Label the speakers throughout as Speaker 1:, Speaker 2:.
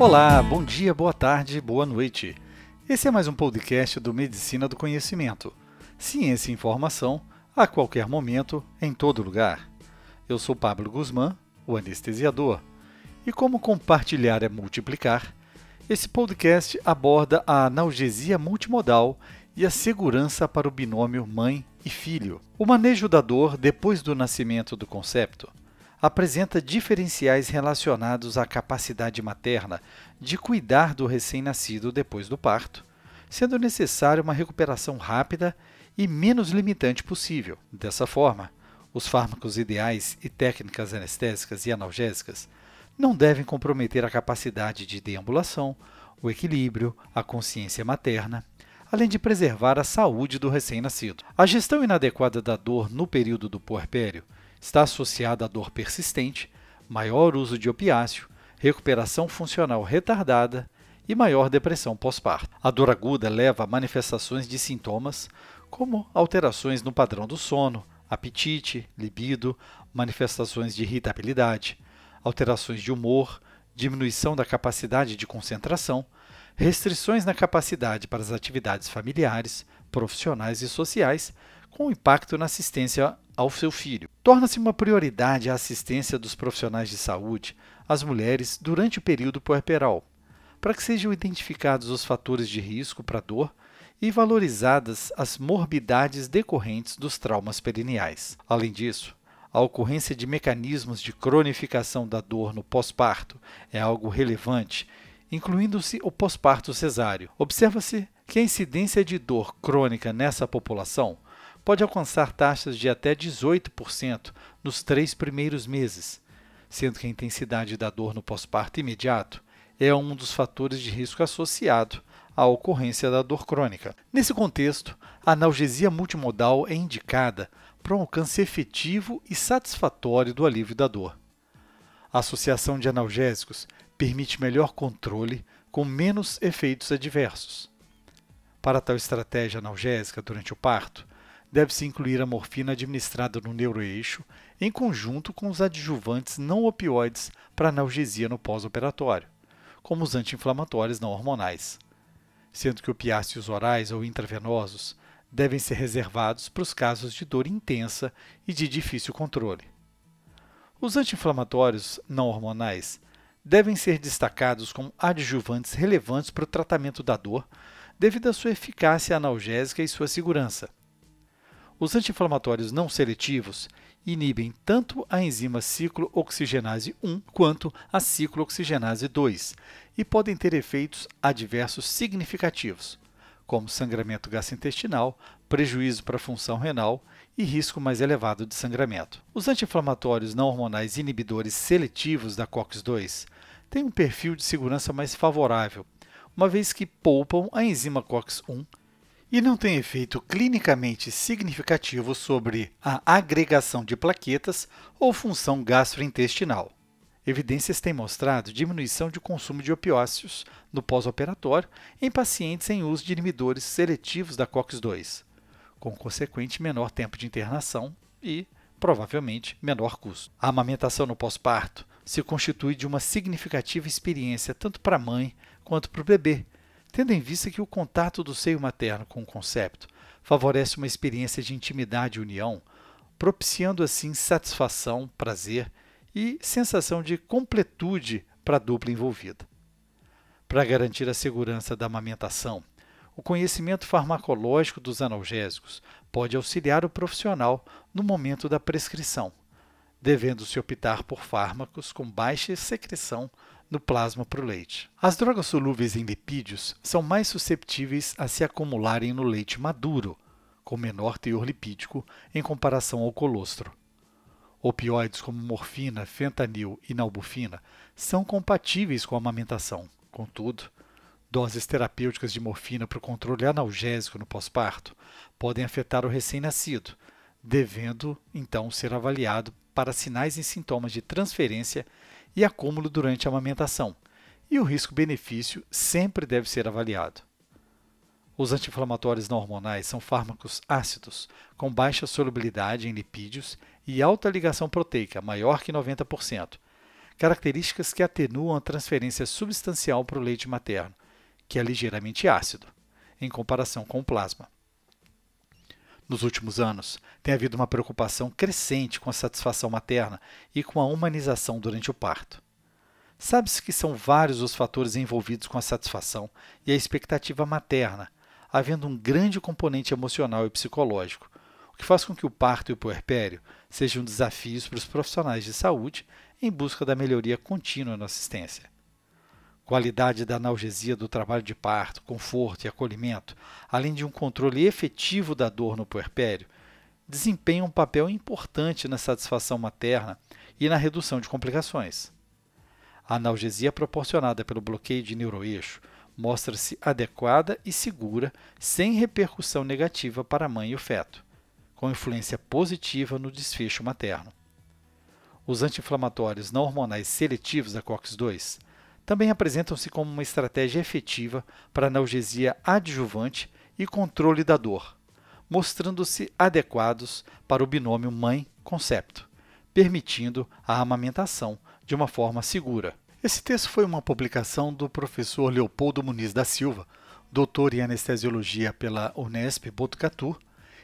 Speaker 1: Olá, bom dia, boa tarde, boa noite. Esse é mais um podcast do Medicina do Conhecimento. Ciência e informação a qualquer momento, em todo lugar. Eu sou Pablo Guzmán, o anestesiador. E como compartilhar é multiplicar, esse podcast aborda a analgesia multimodal e a segurança para o binômio mãe e filho. O manejo da dor depois do nascimento do concepto apresenta diferenciais relacionados à capacidade materna de cuidar do recém-nascido depois do parto, sendo necessária uma recuperação rápida e menos limitante possível. Dessa forma, os fármacos ideais e técnicas anestésicas e analgésicas não devem comprometer a capacidade de deambulação, o equilíbrio, a consciência materna, além de preservar a saúde do recém-nascido. A gestão inadequada da dor no período do puerpério está associada à dor persistente, maior uso de opiáceo, recuperação funcional retardada e maior depressão pós-parto. A dor aguda leva a manifestações de sintomas como alterações no padrão do sono, apetite, libido, manifestações de irritabilidade, alterações de humor, diminuição da capacidade de concentração, restrições na capacidade para as atividades familiares, profissionais e sociais, com impacto na assistência ao seu filho. Torna-se uma prioridade a assistência dos profissionais de saúde às mulheres durante o período puerperal, para que sejam identificados os fatores de risco para dor e valorizadas as morbidades decorrentes dos traumas perineais. Além disso, a ocorrência de mecanismos de cronificação da dor no pós-parto é algo relevante, incluindo-se o pós-parto cesáreo. Observa-se que a incidência de dor crônica nessa população pode alcançar taxas de até 18% nos três primeiros meses, sendo que a intensidade da dor no pós-parto imediato é um dos fatores de risco associado à ocorrência da dor crônica. Nesse contexto, a analgesia multimodal é indicada para um alcance efetivo e satisfatório do alívio da dor. A associação de analgésicos permite melhor controle com menos efeitos adversos. Para tal estratégia analgésica durante o parto, deve-se incluir a morfina administrada no neuroeixo em conjunto com os adjuvantes não opioides para analgesia no pós-operatório, como os anti-inflamatórios não hormonais, sendo que opiáceos orais ou intravenosos devem ser reservados para os casos de dor intensa e de difícil controle. Os anti-inflamatórios não hormonais devem ser destacados como adjuvantes relevantes para o tratamento da dor, devido à sua eficácia analgésica e sua segurança os anti-inflamatórios não seletivos inibem tanto a enzima ciclooxigenase 1 quanto a ciclooxigenase 2 e podem ter efeitos adversos significativos, como sangramento gastrointestinal, prejuízo para a função renal e risco mais elevado de sangramento. Os anti-inflamatórios não hormonais inibidores seletivos da COX-2 têm um perfil de segurança mais favorável, uma vez que poupam a enzima COX-1 e não tem efeito clinicamente significativo sobre a agregação de plaquetas ou função gastrointestinal. Evidências têm mostrado diminuição de consumo de opiáceos no pós-operatório em pacientes em uso de inibidores seletivos da COX-2, com consequente menor tempo de internação e, provavelmente, menor custo. A amamentação no pós-parto se constitui de uma significativa experiência tanto para a mãe quanto para o bebê, tendo em vista que o contato do seio materno com o concepto favorece uma experiência de intimidade e união, propiciando assim satisfação, prazer e sensação de completude para a dupla envolvida. Para garantir a segurança da amamentação, o conhecimento farmacológico dos analgésicos pode auxiliar o profissional no momento da prescrição, devendo-se optar por fármacos com baixa secreção no plasma para o leite. As drogas solúveis em lipídios são mais susceptíveis a se acumularem no leite maduro, com menor teor lipídico em comparação ao colostro. Opioides como morfina, fentanil e nalbufina são compatíveis com a amamentação. Contudo, doses terapêuticas de morfina para o controle analgésico no pós-parto podem afetar o recém-nascido, devendo então ser avaliado para sinais e sintomas de transferência e acúmulo durante a amamentação, e o risco-benefício sempre deve ser avaliado. Os anti-inflamatórios não hormonais são fármacos ácidos, com baixa solubilidade em lipídios e alta ligação proteica, maior que 90%, características que atenuam a transferência substancial para o leite materno, que é ligeiramente ácido, em comparação com o plasma. Nos últimos anos, tem havido uma preocupação crescente com a satisfação materna e com a humanização durante o parto. Sabe-se que são vários os fatores envolvidos com a satisfação e a expectativa materna, havendo um grande componente emocional e psicológico, o que faz com que o parto e o puerpério sejam desafios para os profissionais de saúde em busca da melhoria contínua na assistência. Qualidade da analgesia do trabalho de parto, conforto e acolhimento, além de um controle efetivo da dor no puerpério, desempenham um papel importante na satisfação materna e na redução de complicações. A analgesia proporcionada pelo bloqueio de neuroeixo mostra-se adequada e segura, sem repercussão negativa para a mãe e o feto, com influência positiva no desfecho materno. Os anti-inflamatórios não hormonais seletivos da COX-2 também apresentam-se como uma estratégia efetiva para analgesia adjuvante e controle da dor, mostrando-se adequados para o binômio mãe-concepto, permitindo a amamentação de uma forma segura. Esse texto foi uma publicação do professor Leopoldo Muniz da Silva, doutor em anestesiologia pela Unesp Botucatu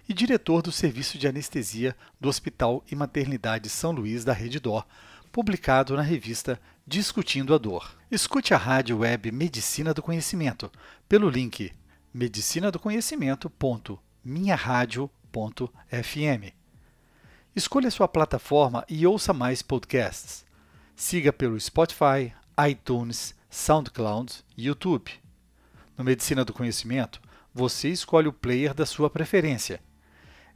Speaker 1: e diretor do Serviço de Anestesia do Hospital e Maternidade São Luís da Rede Dó, publicado na revista Discutindo a Dor. Escute a rádio web Medicina do Conhecimento pelo link medicinadoconhecimento.minharadio.fm. Escolha sua plataforma e ouça mais podcasts. Siga pelo Spotify, iTunes, SoundCloud e YouTube. No Medicina do Conhecimento, você escolhe o player da sua preferência.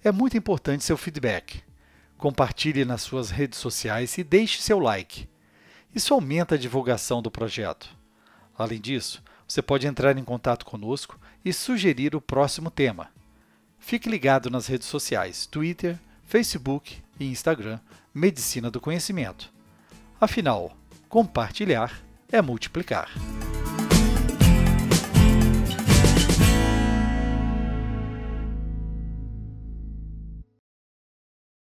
Speaker 1: É muito importante seu feedback. Compartilhe nas suas redes sociais e deixe seu like. Isso aumenta a divulgação do projeto. Além disso, você pode entrar em contato conosco e sugerir o próximo tema. Fique ligado nas redes sociais Twitter, Facebook e Instagram Medicina do Conhecimento. Afinal, compartilhar é multiplicar.